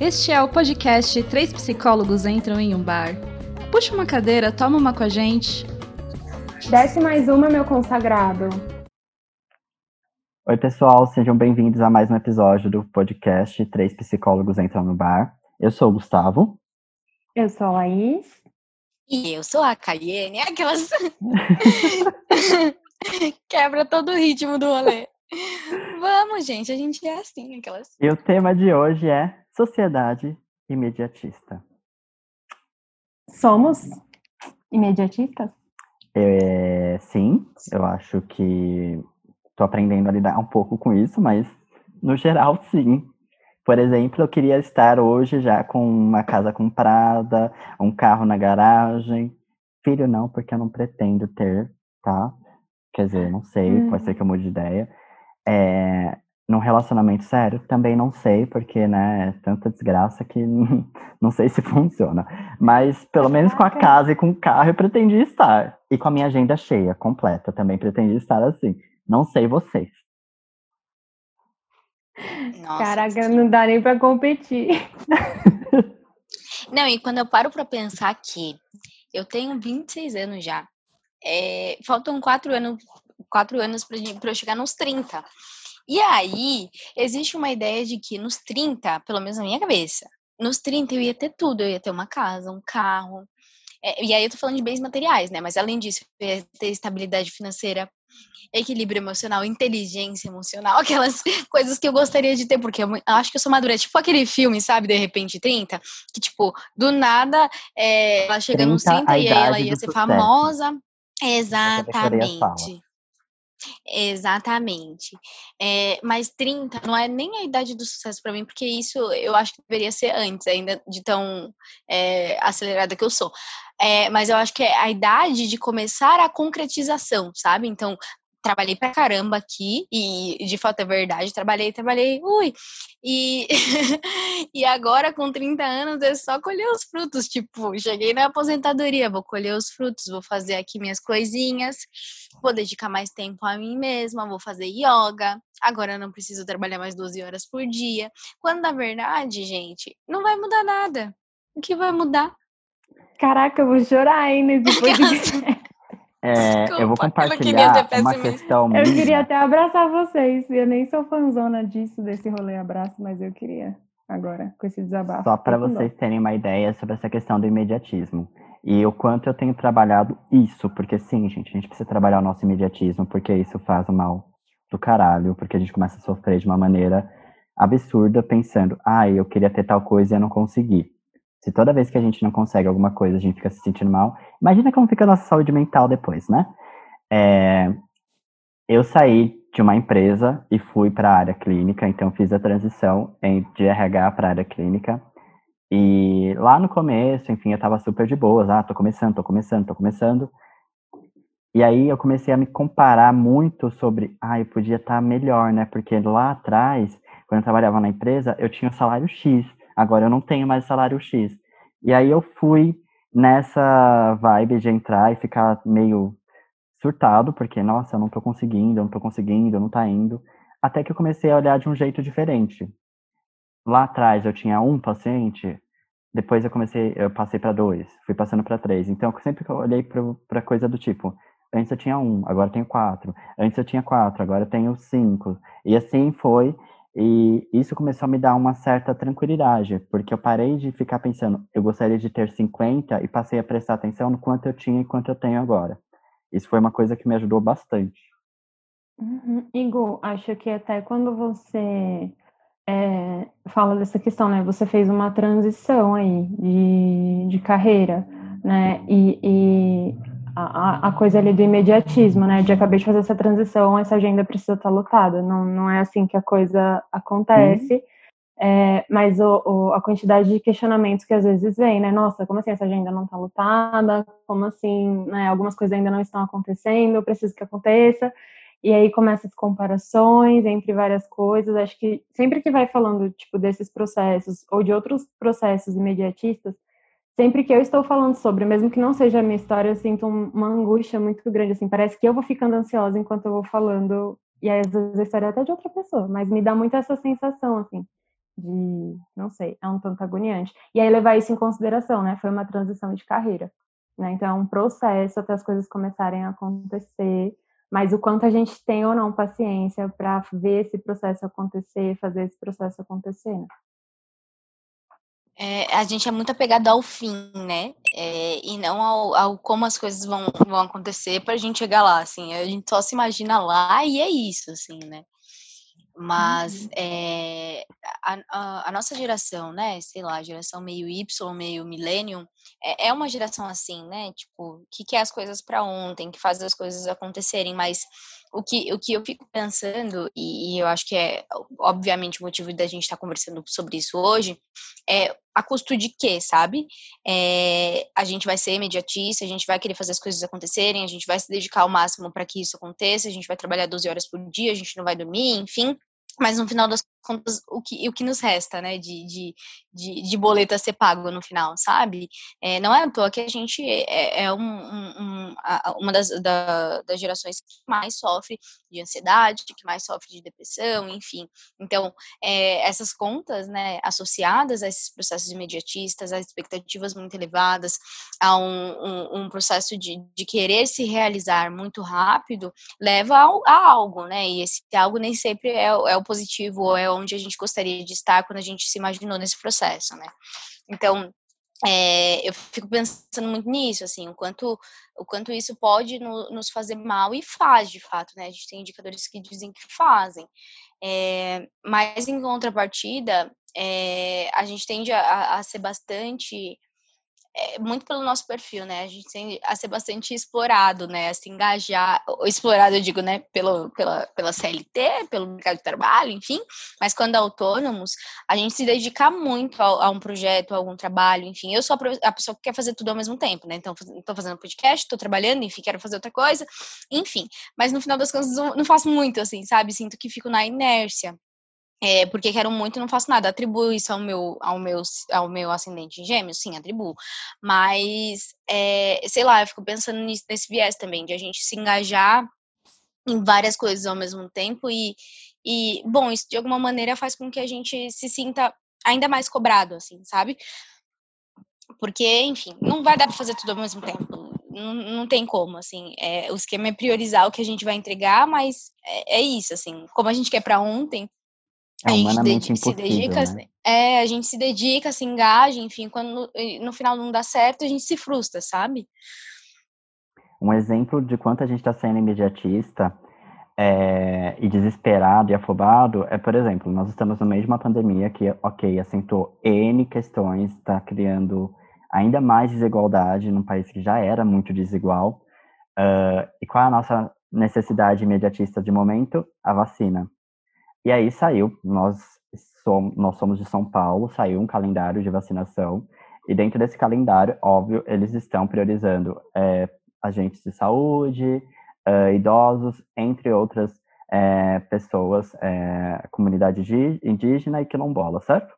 Este é o podcast Três Psicólogos Entram em um Bar. Puxa uma cadeira, toma uma com a gente. Desce mais uma, meu consagrado. Oi, pessoal, sejam bem-vindos a mais um episódio do podcast Três Psicólogos Entram no Bar. Eu sou o Gustavo. Eu sou a Laís. E eu sou a Cayenne. Aquelas. Quebra todo o ritmo do rolê. Vamos, gente, a gente é assim, aquelas. E o tema de hoje é sociedade imediatista. Somos imediatistas? É, sim, eu acho que estou aprendendo a lidar um pouco com isso, mas no geral, sim. Por exemplo, eu queria estar hoje já com uma casa comprada, um carro na garagem. Filho, não, porque eu não pretendo ter, tá? Quer dizer, não sei, hum. pode ser que eu mude de ideia. É, num relacionamento sério, também não sei, porque, né, é tanta desgraça que não sei se funciona. Mas, pelo menos com a casa e com o carro, eu pretendi estar. E com a minha agenda cheia, completa, também pretendi estar assim. Não sei vocês. Nossa, Caraca, não dá nem pra competir. não, e quando eu paro pra pensar que eu tenho 26 anos já, é, faltam quatro anos, quatro anos pra, pra eu chegar nos 30. E aí, existe uma ideia de que nos 30, pelo menos na minha cabeça, nos 30 eu ia ter tudo, eu ia ter uma casa, um carro. É, e aí eu tô falando de bens materiais, né? Mas além disso, eu ia ter estabilidade financeira, equilíbrio emocional, inteligência emocional, aquelas coisas que eu gostaria de ter, porque eu acho que eu sou madura. É tipo aquele filme, sabe, de repente 30, que tipo, do nada é, ela chega nos 30 e aí ela ia ser sucesso. famosa. Exatamente. Exatamente. É, mas 30 não é nem a idade do sucesso para mim, porque isso eu acho que deveria ser antes, ainda de tão é, acelerada que eu sou. É, mas eu acho que é a idade de começar a concretização, sabe? Então, trabalhei pra caramba aqui, e de fato é verdade, trabalhei, trabalhei, ui. E, e agora, com 30 anos, é só colher os frutos. Tipo, cheguei na aposentadoria, vou colher os frutos, vou fazer aqui minhas coisinhas, vou dedicar mais tempo a mim mesma, vou fazer yoga. Agora eu não preciso trabalhar mais 12 horas por dia. Quando na verdade, gente, não vai mudar nada. O que vai mudar? Caraca, eu vou chorar aí nesse podcast. É, Desculpa, eu vou compartilhar eu uma questão Eu queria até abraçar vocês. Eu nem sou fanzona disso, desse rolê abraço, mas eu queria agora, com esse desabafo. Só para vocês terem uma ideia sobre essa questão do imediatismo. E o quanto eu tenho trabalhado isso, porque sim, gente, a gente precisa trabalhar o nosso imediatismo, porque isso faz o mal do caralho, porque a gente começa a sofrer de uma maneira absurda, pensando, ah, eu queria ter tal coisa e eu não consegui. Se toda vez que a gente não consegue alguma coisa, a gente fica se sentindo mal, imagina como fica a nossa saúde mental depois, né? É, eu saí de uma empresa e fui para a área clínica, então fiz a transição de RH para a área clínica. E lá no começo, enfim, eu estava super de boas, ah, tô começando, tô começando, tô começando. E aí eu comecei a me comparar muito sobre, ah, eu podia estar tá melhor, né? Porque lá atrás, quando eu trabalhava na empresa, eu tinha o salário X. Agora eu não tenho mais salário X. E aí eu fui nessa vibe de entrar e ficar meio surtado, porque, nossa, eu não tô conseguindo, eu não tô conseguindo, eu não tá indo. Até que eu comecei a olhar de um jeito diferente. Lá atrás eu tinha um paciente, depois eu comecei, eu passei para dois, fui passando para três. Então eu sempre olhei para coisa do tipo, antes eu tinha um, agora eu tenho quatro. Antes eu tinha quatro, agora eu tenho cinco. E assim foi. E isso começou a me dar uma certa tranquilidade, porque eu parei de ficar pensando, eu gostaria de ter 50 e passei a prestar atenção no quanto eu tinha e quanto eu tenho agora. Isso foi uma coisa que me ajudou bastante. Uhum. Igor, acho que até quando você é, fala dessa questão, né? Você fez uma transição aí de, de carreira, né? E, e a, coisa ali do imediatismo, né? De acabei de fazer essa transição, essa agenda precisa estar lotada. Não, não é assim que a coisa acontece. Uhum. É, mas o, o, a quantidade de questionamentos que às vezes vem, né? Nossa, como assim essa agenda não está lotada? Como assim, né? Algumas coisas ainda não estão acontecendo, eu preciso que aconteça. E aí começam as comparações entre várias coisas. Acho que sempre que vai falando, tipo, desses processos ou de outros processos imediatistas, sempre que eu estou falando sobre, mesmo que não seja a minha história, eu sinto uma angústia muito grande, assim, parece que eu vou ficando ansiosa enquanto eu vou falando, e às vezes a história é até de outra pessoa, mas me dá muito essa sensação, assim, de, não sei, é um tanto agoniante. E aí levar isso em consideração, né? Foi uma transição de carreira, né? Então é um processo até as coisas começarem a acontecer, mas o quanto a gente tem ou não paciência para ver esse processo acontecer, fazer esse processo acontecer, né? É, a gente é muito apegado ao fim, né? É, e não ao, ao, como as coisas vão, vão acontecer para a gente chegar lá, assim. A gente só se imagina lá e é isso, assim, né? Mas uhum. é, a, a, a, nossa geração, né, sei lá, geração meio Y, meio millennium, é, é uma geração assim, né, tipo, que quer as coisas para ontem, que faz as coisas acontecerem, mas o que, o que eu fico pensando, e, e eu acho que é obviamente o motivo da gente estar tá conversando sobre isso hoje, é a custo de quê, sabe? É, a gente vai ser imediatista, a gente vai querer fazer as coisas acontecerem, a gente vai se dedicar ao máximo para que isso aconteça, a gente vai trabalhar 12 horas por dia, a gente não vai dormir, enfim. Mas no final das contas, o que, o que nos resta, né, de, de, de, de boleto a ser pago no final, sabe? É, não é à toa que a gente é, é um, um, uma das, da, das gerações que mais sofre de ansiedade, que mais sofre de depressão, enfim. Então, é, essas contas, né, associadas a esses processos imediatistas, a expectativas muito elevadas, a um, um, um processo de, de querer se realizar muito rápido, leva a, algo, né? E esse algo nem sempre é, é o positivo ou é onde a gente gostaria de estar quando a gente se imaginou nesse processo, né? Então, é, eu fico pensando muito nisso, assim, o quanto, o quanto isso pode no, nos fazer mal e faz, de fato, né? A gente tem indicadores que dizem que fazem. É, mas, em contrapartida, é, a gente tende a, a ser bastante é, muito pelo nosso perfil, né? A gente tem a ser bastante explorado, né? A se engajar, explorado, eu digo, né? Pelo, pela, pela CLT, pelo mercado de trabalho, enfim. Mas quando autônomos, a gente se dedica muito a, a, um projeto, a algum trabalho, enfim. Eu sou a pessoa que quer fazer tudo ao mesmo tempo, né? Então, estou fazendo podcast, estou trabalhando, enfim, quero fazer outra coisa, enfim. Mas no final das contas, não faço muito, assim, sabe? Sinto que fico na inércia é, porque quero muito e não faço nada. Atribuo isso ao meu, ao meu, ao meu ascendente em gêmeos? Sim, atribuo. Mas, é, sei lá, eu fico pensando nisso, nesse viés também, de a gente se engajar em várias coisas ao mesmo tempo e, e, bom, isso de alguma maneira faz com que a gente se sinta ainda mais cobrado, assim, sabe? Porque, enfim, não vai dar para fazer tudo ao mesmo tempo. Não, não tem como, assim. É, o esquema é priorizar o que a gente vai entregar, mas é, é isso, assim. Como a gente quer para ontem, é a humanamente gente se dedica, né? é, a gente se dedica, se engaja, enfim, quando no, no, final não dá certo, a gente se frustra, sabe? Um exemplo de quanto a gente está sendo imediatista é, e desesperado e afobado é, por exemplo, nós estamos no meio de uma pandemia que, ok, assentou N questões, está criando ainda mais desigualdade num país que já era muito desigual. Uh, e qual é a nossa necessidade imediatista de momento? A vacina. E aí saiu, nós somos, nós somos de São Paulo, saiu um calendário de vacinação, e dentro desse calendário, óbvio, eles estão priorizando é, agentes de saúde, é, idosos, entre outras é, pessoas, comunidade indígena e quilombola, certo?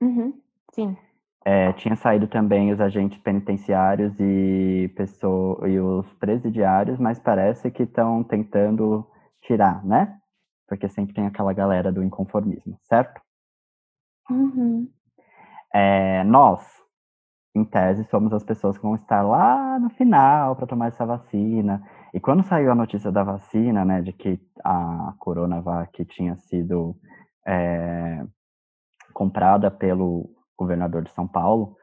Uhum. Sim. É, tinha saído também os agentes penitenciários e, pessoa, e os presidiários, mas parece que estão tentando tirar, né? Porque sempre tem aquela galera do inconformismo, certo? Uhum. É, nós, em tese, somos as pessoas que vão estar lá no final para tomar essa vacina. E quando saiu a notícia da vacina, né, de que a Coronavac tinha sido é, comprada pelo governador de São Paulo,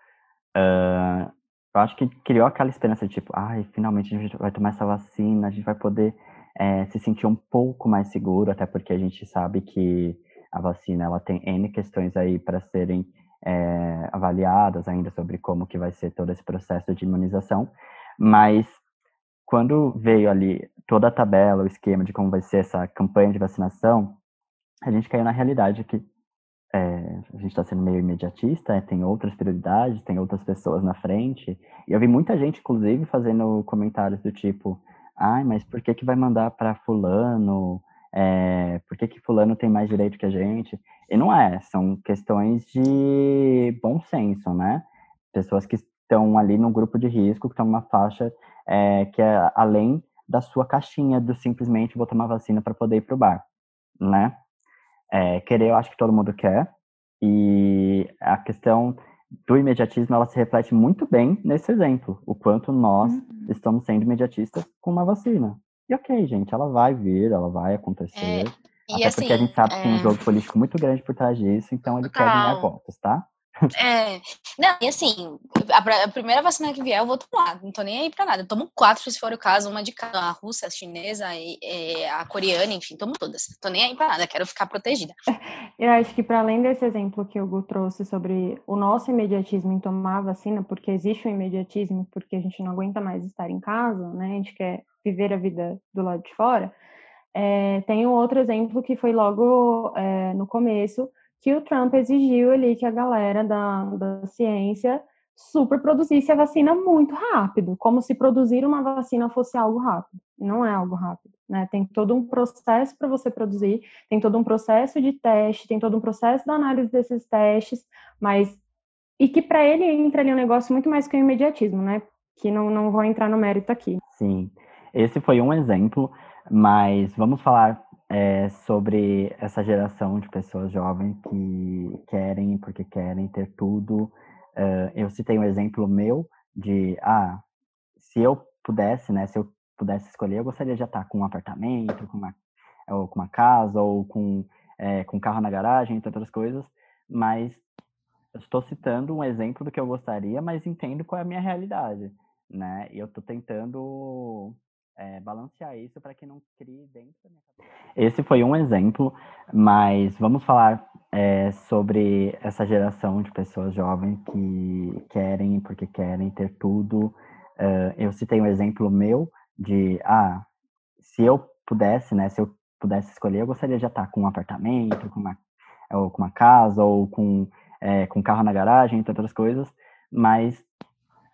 uh, eu acho que criou aquela esperança de tipo, ai, finalmente a gente vai tomar essa vacina, a gente vai poder é, se sentir um pouco mais seguro, até porque a gente sabe que a vacina ela tem N questões aí para serem é, avaliadas ainda sobre como que vai ser todo esse processo de imunização, mas quando veio ali toda a tabela, o esquema de como vai ser essa campanha de vacinação, a gente caiu na realidade que é, a gente está sendo meio imediatista, é, tem outras prioridades, tem outras pessoas na frente, e eu vi muita gente, inclusive, fazendo comentários do tipo, ai, mas por que que vai mandar para fulano? É, por que que fulano tem mais direito que a gente? E não é, são questões de bom senso, né? Pessoas que estão ali no grupo de risco, que estão numa faixa é, que é além da sua caixinha do simplesmente vou tomar vacina para poder ir para o bar, né? É, querer, eu acho que todo mundo quer. E a questão do imediatismo, ela se reflete muito bem nesse exemplo. O quanto nós uhum. estamos sendo imediatistas com uma vacina. E ok, gente, ela vai vir, ela vai acontecer. É. Até assim, porque a gente sabe que tem um é jogo político muito grande por trás disso, então ele quer ganhar votos, tá? É. Não, e assim, a, a, primeira vacina que vier eu vou tomar, não tô nem aí pra nada. Eu tomo quatro, se for o caso, uma de cada, a russa, a chinesa, e, a coreana, enfim, tomo todas. Tô nem aí pra nada, quero ficar protegida. Eu acho que para além desse exemplo que o Gu trouxe sobre o nosso imediatismo em tomar vacina, porque existe um imediatismo, porque a gente não aguenta mais estar em casa, né? A gente quer viver a vida do lado de fora é, tem um outro exemplo que foi logo é, no começo, que o Trump exigiu ali que a galera da, da ciência super produzisse a vacina muito rápido, como se produzir uma vacina fosse algo rápido. Não é algo rápido, né? Tem todo um processo para você produzir, tem todo um processo de teste, tem todo um processo da análise desses testes, mas e que para ele entra ali um negócio muito mais que o imediatismo, né? Que não, não vou entrar no mérito aqui. Sim, esse foi um exemplo. Mas vamos falar é, sobre essa geração de pessoas jovens que querem, porque querem ter tudo. Uh, eu citei um exemplo meu de, ah, se eu pudesse, né, se eu pudesse escolher, eu gostaria de estar com um apartamento, com uma, ou com uma casa, ou com, é, com um carro na garagem, entre outras coisas, mas estou citando um exemplo do que eu gostaria, mas entendo qual é a minha realidade, né? E eu estou tentando é, balancear isso para que não crie dentro da minha cabeça. Esse foi um exemplo, mas vamos falar é, sobre essa geração de pessoas jovens que querem, porque querem ter tudo. Uh, eu citei um exemplo meu de, ah, se eu pudesse, né, se eu pudesse escolher, eu gostaria de estar com um apartamento, com uma, ou com uma casa, ou com, é, com um carro na garagem, entre outras coisas, mas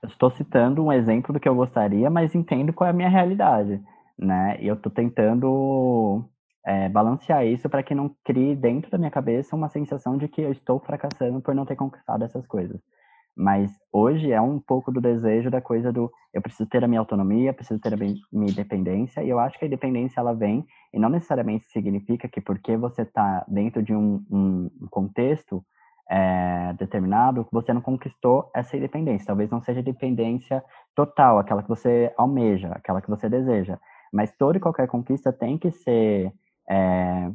estou citando um exemplo do que eu gostaria, mas entendo qual é a minha realidade, né? E eu estou tentando é, balancear isso para que não crie dentro da minha cabeça uma sensação de que eu estou fracassando por não ter conquistado essas coisas. Mas hoje é um pouco do desejo da coisa do eu preciso ter a minha autonomia, preciso ter a minha independência, e eu acho que a independência ela vem, e não necessariamente significa que porque você está dentro de um, um contexto, é, determinado, você não conquistou essa independência. Talvez não seja dependência total, aquela que você almeja, aquela que você deseja. Mas toda e qualquer conquista tem que ser é,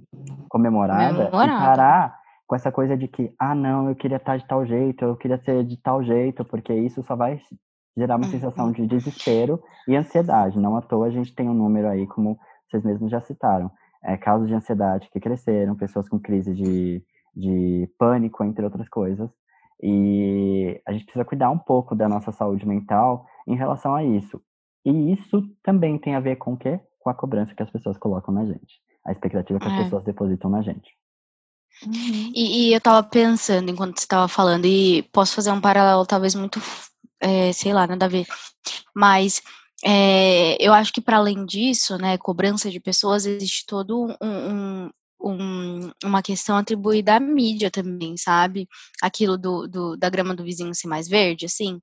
comemorada e parar com essa coisa de que, ah, não, eu queria estar de tal jeito, eu queria ser de tal jeito, porque isso só vai gerar uma sensação de desespero e ansiedade. Não à toa a gente tem um número aí, como vocês mesmos já citaram, é, casos de ansiedade que cresceram, pessoas com crise de de pânico, entre outras coisas. E a gente precisa cuidar um pouco da nossa saúde mental em relação a isso. E isso também tem a ver com o quê? Com a cobrança que as pessoas colocam na gente. A expectativa que as é. pessoas depositam na gente. Uhum. E, e, eu tava pensando enquanto você tava falando, e posso fazer um paralelo talvez muito, é, sei lá, nada a ver, mas é, eu acho que para além disso, né, cobrança de pessoas, existe todo um, um, um, uma questão atribuída à mídia também, sabe? Aquilo do, do, da grama do vizinho ser mais verde, assim.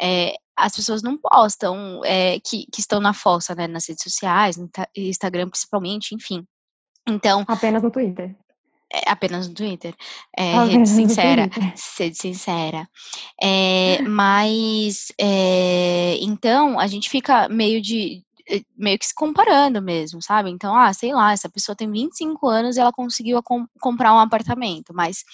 É, as pessoas não postam é, que, que estão na fossa, né? Nas redes sociais, no Instagram principalmente, enfim. Então. Apenas no Twitter. É, apenas no Twitter. É, rede sincera. Sede sincera. É, mas, é, então, a gente fica meio de, meio que se comparando mesmo, sabe? Então, ah, sei lá, essa pessoa tem 25 anos e ela conseguiu com, comprar um apartamento, mas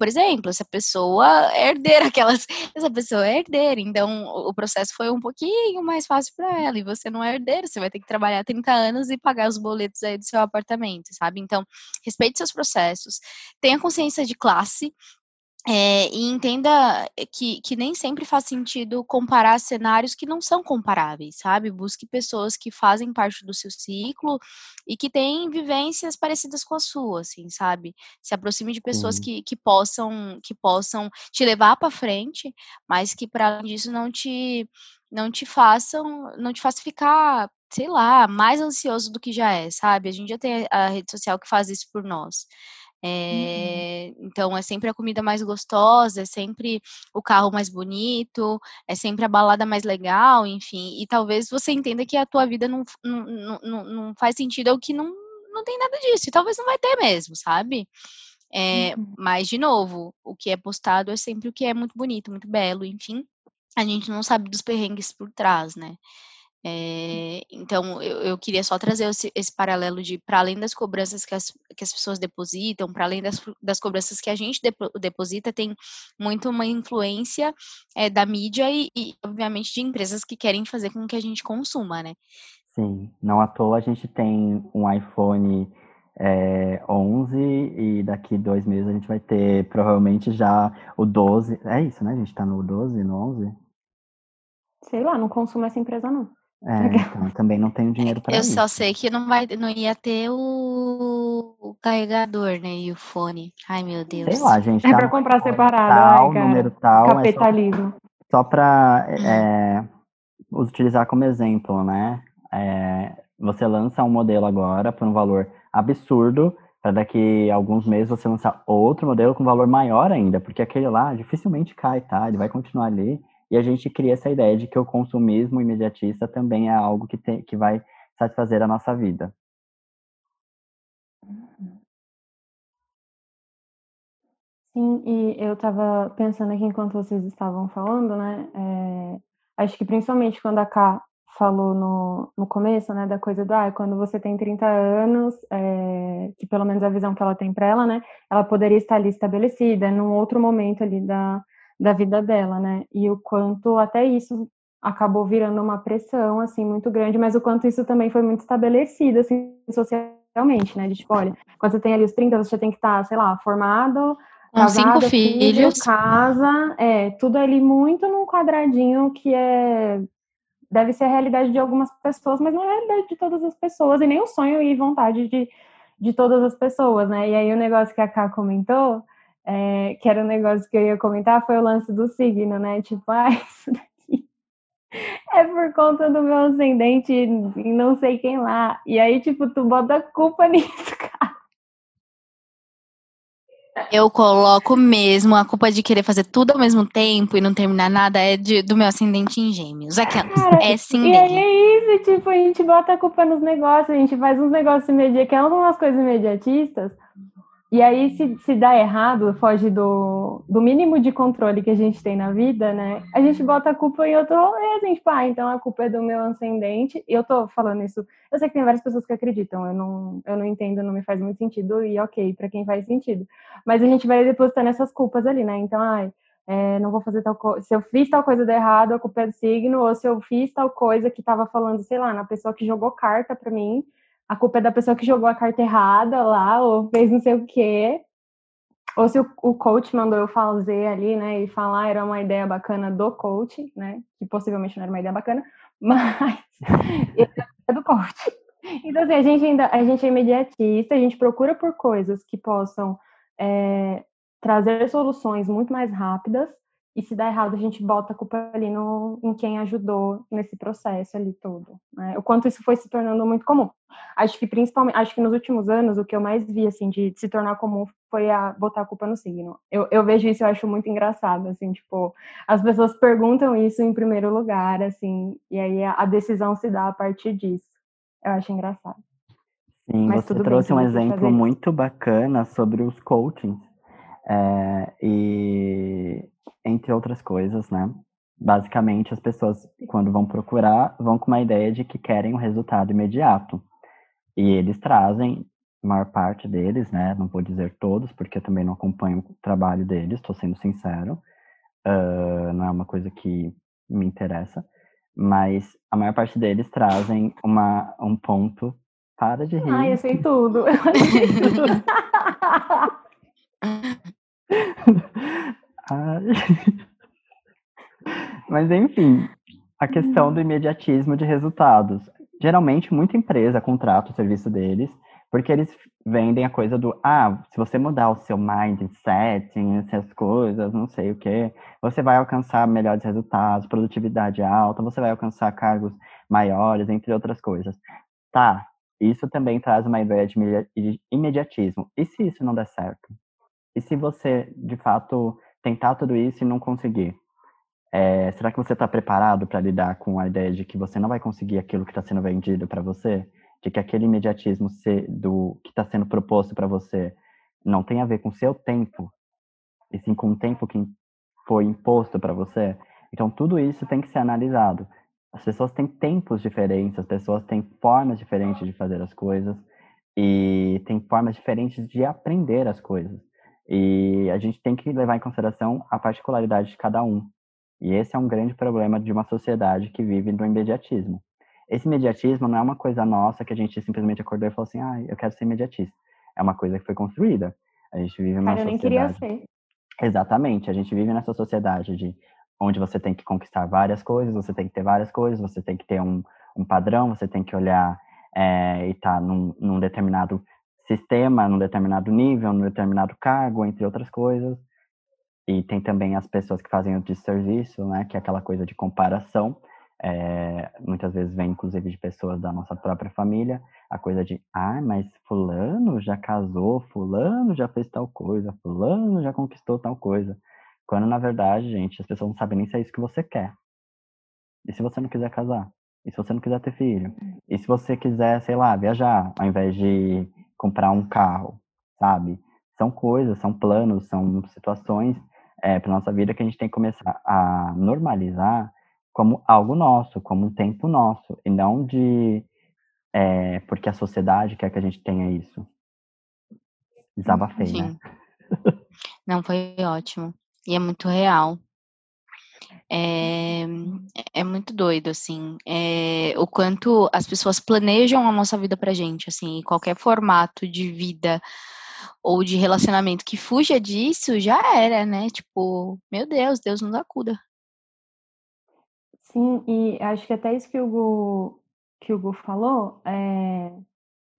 por exemplo, essa pessoa é herdeira, aquelas, essa pessoa é herdeira, então o processo foi um pouquinho mais fácil para ela, e você não é herdeiro, você vai ter que trabalhar 30 anos e pagar os boletos aí do seu apartamento, sabe? Então, respeite seus processos, tenha consciência de classe, é, e entenda que, que nem sempre faz sentido comparar cenários que não são comparáveis, sabe? Busque pessoas que fazem parte do seu ciclo e que têm vivências parecidas com a sua, assim, sabe? Se aproxime de pessoas que, que possam que possam te levar para frente, mas que para além disso não te não te façam não te façam ficar sei lá, mais ansioso do que já é, sabe? A gente já tem a rede social que faz isso por nós. É, uhum. Então, é sempre a comida mais gostosa, é sempre o carro mais bonito, é sempre a balada mais legal, enfim. E talvez você entenda que a tua vida não, não, não, não faz sentido, é o que não, não não tem nada disso, e talvez não vai ter mesmo, sabe? É, uhum. Mas, de novo, o que é postado é sempre o que é muito bonito, muito belo, enfim. A gente não sabe dos perrengues por trás, né? É, então, eu, eu, queria só trazer esse, esse paralelo de, para além das cobranças que as, que as pessoas depositam, para além das, das cobranças que a gente depo, deposita, tem muito uma influência é, da mídia e, e, obviamente, de empresas que querem fazer com que a gente consuma, né? Sim, não à toa a gente tem um iPhone é, 11 e daqui dois meses a gente vai ter provavelmente já o 12. É isso, né? A gente tá no 12, no 11? Sei lá, não consumo essa empresa não. É, então, também não tenho dinheiro para Eu isso. só sei que não, vai, não ia ter o, o carregador, né? E o fone. Ai, meu Deus. Sei lá, gente. É tá para comprar separado, tal, ai, número tal. Capitalismo. É só, só para é, utilizar como exemplo, né? É, você lança um modelo agora por um valor absurdo, para daqui a alguns meses você lançar outro modelo com valor maior ainda, porque aquele lá dificilmente cai, tá? Ele vai continuar ali. E a gente cria essa ideia de que o consumismo imediatista também é algo que, tem, que vai satisfazer a nossa vida. Sim, e eu estava pensando aqui enquanto vocês estavam falando, né? É, acho que principalmente quando a Ká falou no, no começo, né, da coisa do, ah, quando você tem 30 anos, é, que pelo menos a visão que ela tem para ela, né, ela poderia estar ali estabelecida num outro momento ali da, da vida dela, né, e o quanto até isso acabou virando uma pressão, assim, muito grande, mas o quanto isso também foi muito estabelecido, assim, socialmente, né, de tipo, olha, quando você tem ali os 30, você tem que estar, sei lá, formado, com cinco filhos, filho, casa, é, tudo ali muito num quadradinho que é deve ser a realidade de algumas pessoas, mas não é a realidade de todas as pessoas, e nem o sonho e vontade de, de todas as pessoas, né? E aí o negócio que a Ká comentou, é, que era o um negócio que eu ia comentar, foi o lance do signo, né? Tipo, ah, isso daqui é por conta do meu ascendente e não sei quem lá. E aí, tipo, tu bota culpa nisso, cara. Eu coloco mesmo a culpa de querer fazer tudo ao mesmo tempo e não terminar nada é de, do meu ascendente em gêmeos. Cara, é sim E aí é isso, tipo, a gente bota a culpa nos negócios, a gente faz uns negócios imediatistas, que é umas coisas imediatistas, e aí, se, se dá errado, foge do, do mínimo de controle que a gente tem na vida, né? A gente bota a culpa em outro rolê, assim, tipo, ah, então a culpa é do meu ascendente. E eu tô falando isso, eu sei que tem várias pessoas que acreditam, eu não, eu não entendo, não me faz muito sentido, e ok, para quem faz sentido. Mas a gente vai depositando essas culpas ali, né? Então, ai, é, não vou fazer tal coisa. Se eu fiz tal coisa de errado, a culpa é do signo, ou se eu fiz tal coisa que tava falando, sei lá, na pessoa que jogou carta para mim, a culpa é da pessoa que jogou a carta errada lá, ou fez não sei o quê. Ou se o, o coach mandou eu fazer ali, né, e falar era uma ideia bacana do coach, né, que possivelmente não era uma ideia bacana, mas é do coach. Então, assim, a gente ainda, a gente é imediatista, a gente procura por coisas que possam é, trazer soluções muito mais rápidas, e se dá errado, a gente bota a culpa ali no, em quem ajudou nesse processo ali todo. Né? O quanto isso foi se tornando muito comum. Acho que principalmente, acho que nos últimos anos, o que eu mais vi, assim, de se tornar comum foi a botar a culpa no signo. Eu, eu vejo isso, eu acho muito engraçado, assim, tipo, as pessoas perguntam isso em primeiro lugar, assim, e aí a, a decisão se dá a partir disso. Eu acho engraçado. Sim, Mas você trouxe bem, um exemplo muito bacana sobre os coachings. É, e entre outras coisas, né? Basicamente, as pessoas, quando vão procurar, vão com uma ideia de que querem um resultado imediato. E eles trazem, a maior parte deles, né? Não vou dizer todos, porque eu também não acompanho o trabalho deles, estou sendo sincero. Uh, não é uma coisa que me interessa. Mas a maior parte deles trazem uma, um ponto. Para de rir. Ai, eu sei tudo. Eu sei tudo. Mas enfim, a questão do imediatismo de resultados. Geralmente, muita empresa contrata o serviço deles, porque eles vendem a coisa do, ah, se você mudar o seu mindset, essas coisas, não sei o que, você vai alcançar melhores resultados, produtividade alta, você vai alcançar cargos maiores, entre outras coisas. Tá, isso também traz uma ideia de imediatismo. E se isso não der certo? E se você, de fato, tentar tudo isso e não conseguir? É, será que você está preparado para lidar com a ideia de que você não vai conseguir aquilo que está sendo vendido para você? de que aquele imediatismo ser do que está sendo proposto para você não tem a ver com seu tempo, e sim com o tempo que foi imposto para você. Então, tudo isso tem que ser analisado. As pessoas têm tempos diferentes, as pessoas têm formas diferentes de fazer as coisas e têm formas diferentes de aprender as coisas. E a gente tem que levar em consideração a particularidade de cada um. E esse é um grande problema de uma sociedade que vive no imediatismo. Esse imediatismo não é uma coisa nossa que a gente simplesmente acordou e falou assim, ah, eu quero ser imediatista. É uma coisa que foi construída. A gente vive numa Cara, eu sociedade... nem queria ser. Exatamente, a gente vive nessa sociedade de onde você tem que conquistar várias coisas, você tem que ter várias coisas, você tem que ter um, um padrão, você tem que olhar é, e estar tá num, num determinado sistema, num determinado nível, num determinado cargo, entre outras coisas. E tem também as pessoas que fazem o desserviço, né, que é aquela coisa de comparação. É, muitas vezes vem, inclusive, de pessoas da nossa própria família, a coisa de, ah, mas fulano já casou, fulano já fez tal coisa, fulano já conquistou tal coisa. Quando, na verdade, gente, as pessoas não sabem nem se é isso que você quer. E se você não quiser casar? E se você não quiser ter filho? E se você quiser, sei lá, viajar, ao invés de comprar um carro, sabe? São coisas, são planos, são situações é, para nossa vida que a gente tem que começar a normalizar como algo nosso, como um tempo nosso, e não de é, porque a sociedade quer que a gente tenha isso. Desabafei, Sim. né? Não, foi ótimo. E é muito real. É, é muito doido, assim, é, o quanto as pessoas planejam a nossa vida pra gente, assim, qualquer formato de vida ou de relacionamento que fuja disso, já era, né? Tipo, meu Deus, Deus nos acuda. Sim, e acho que até isso que o Hugo, que o Hugo falou, é,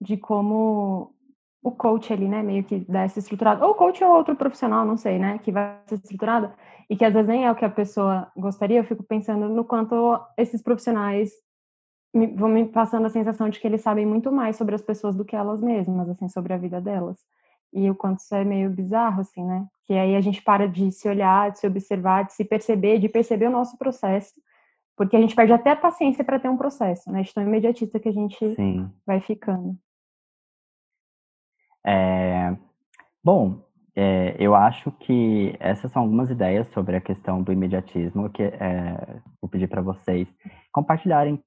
de como o coach ali, né, meio que dá essa estruturada, ou coach ou outro profissional, não sei, né, que vai ser estruturada, e que às vezes nem é o que a pessoa gostaria, eu fico pensando no quanto esses profissionais me, vão me passando a sensação de que eles sabem muito mais sobre as pessoas do que elas mesmas, assim, sobre a vida delas. E o quanto isso é meio bizarro, assim, né? Que aí a gente para de se olhar, de se observar, de se perceber, de perceber o nosso processo, porque a gente perde até a paciência para ter um processo, né? De tão imediatista que a gente Sim. vai ficando. É, bom, é, eu acho que essas são algumas ideias sobre a questão do imediatismo que é, vou pedir para vocês compartilharem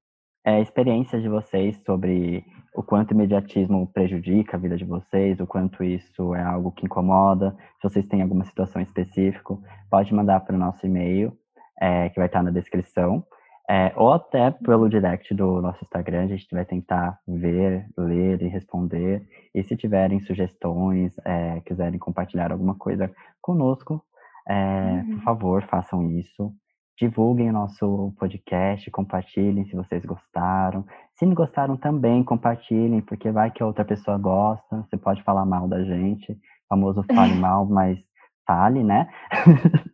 é, experiências de vocês sobre o quanto o imediatismo prejudica a vida de vocês, o quanto isso é algo que incomoda. Se vocês têm alguma situação específica, pode mandar para o nosso e-mail, é, que vai estar na descrição. É, ou até pelo direct do nosso Instagram, a gente vai tentar ver, ler e responder. E se tiverem sugestões, é, quiserem compartilhar alguma coisa conosco, é, uhum. por favor, façam isso. Divulguem o nosso podcast, compartilhem se vocês gostaram. Se não gostaram também, compartilhem, porque vai que outra pessoa gosta. Você pode falar mal da gente, o famoso fale mal, mas fale, né?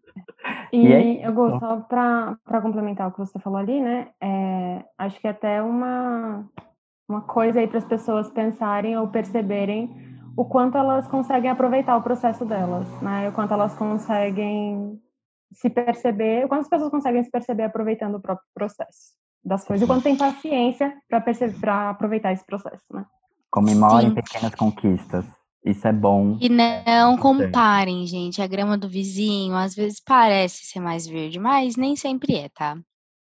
E, e é eu gosto, só para complementar o que você falou ali, né? É, acho que é até uma, uma coisa aí para as pessoas pensarem ou perceberem o quanto elas conseguem aproveitar o processo delas, né? O quanto elas conseguem se perceber, o quanto as pessoas conseguem se perceber aproveitando o próprio processo das coisas, o quanto tem paciência para aproveitar esse processo, né? Comemorem pequenas conquistas. Isso é bom. E não comparem, gente. A grama do vizinho às vezes parece ser mais verde, mas nem sempre é, tá?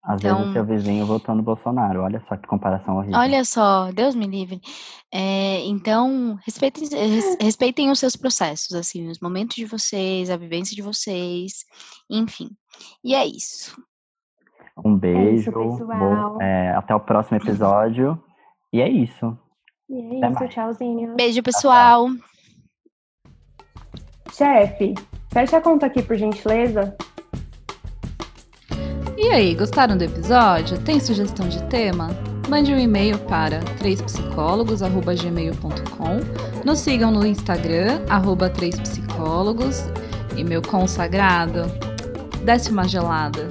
Às então, vezes o seu vizinho votou no Bolsonaro. Olha só que comparação horrível. Olha só, Deus me livre. É, então, respeitem, respeitem os seus processos, assim, os momentos de vocês, a vivência de vocês, enfim. E é isso. Um beijo. É isso, é, até o próximo episódio. E é isso. E é Até isso, mais. tchauzinho. Beijo, pessoal. Chefe, fecha a conta aqui, por gentileza. E aí, gostaram do episódio? Tem sugestão de tema? Mande um e-mail para 3psicólogos.gmail.com Nos sigam no Instagram, arroba 3psicólogos. E meu consagrado, desce uma gelada.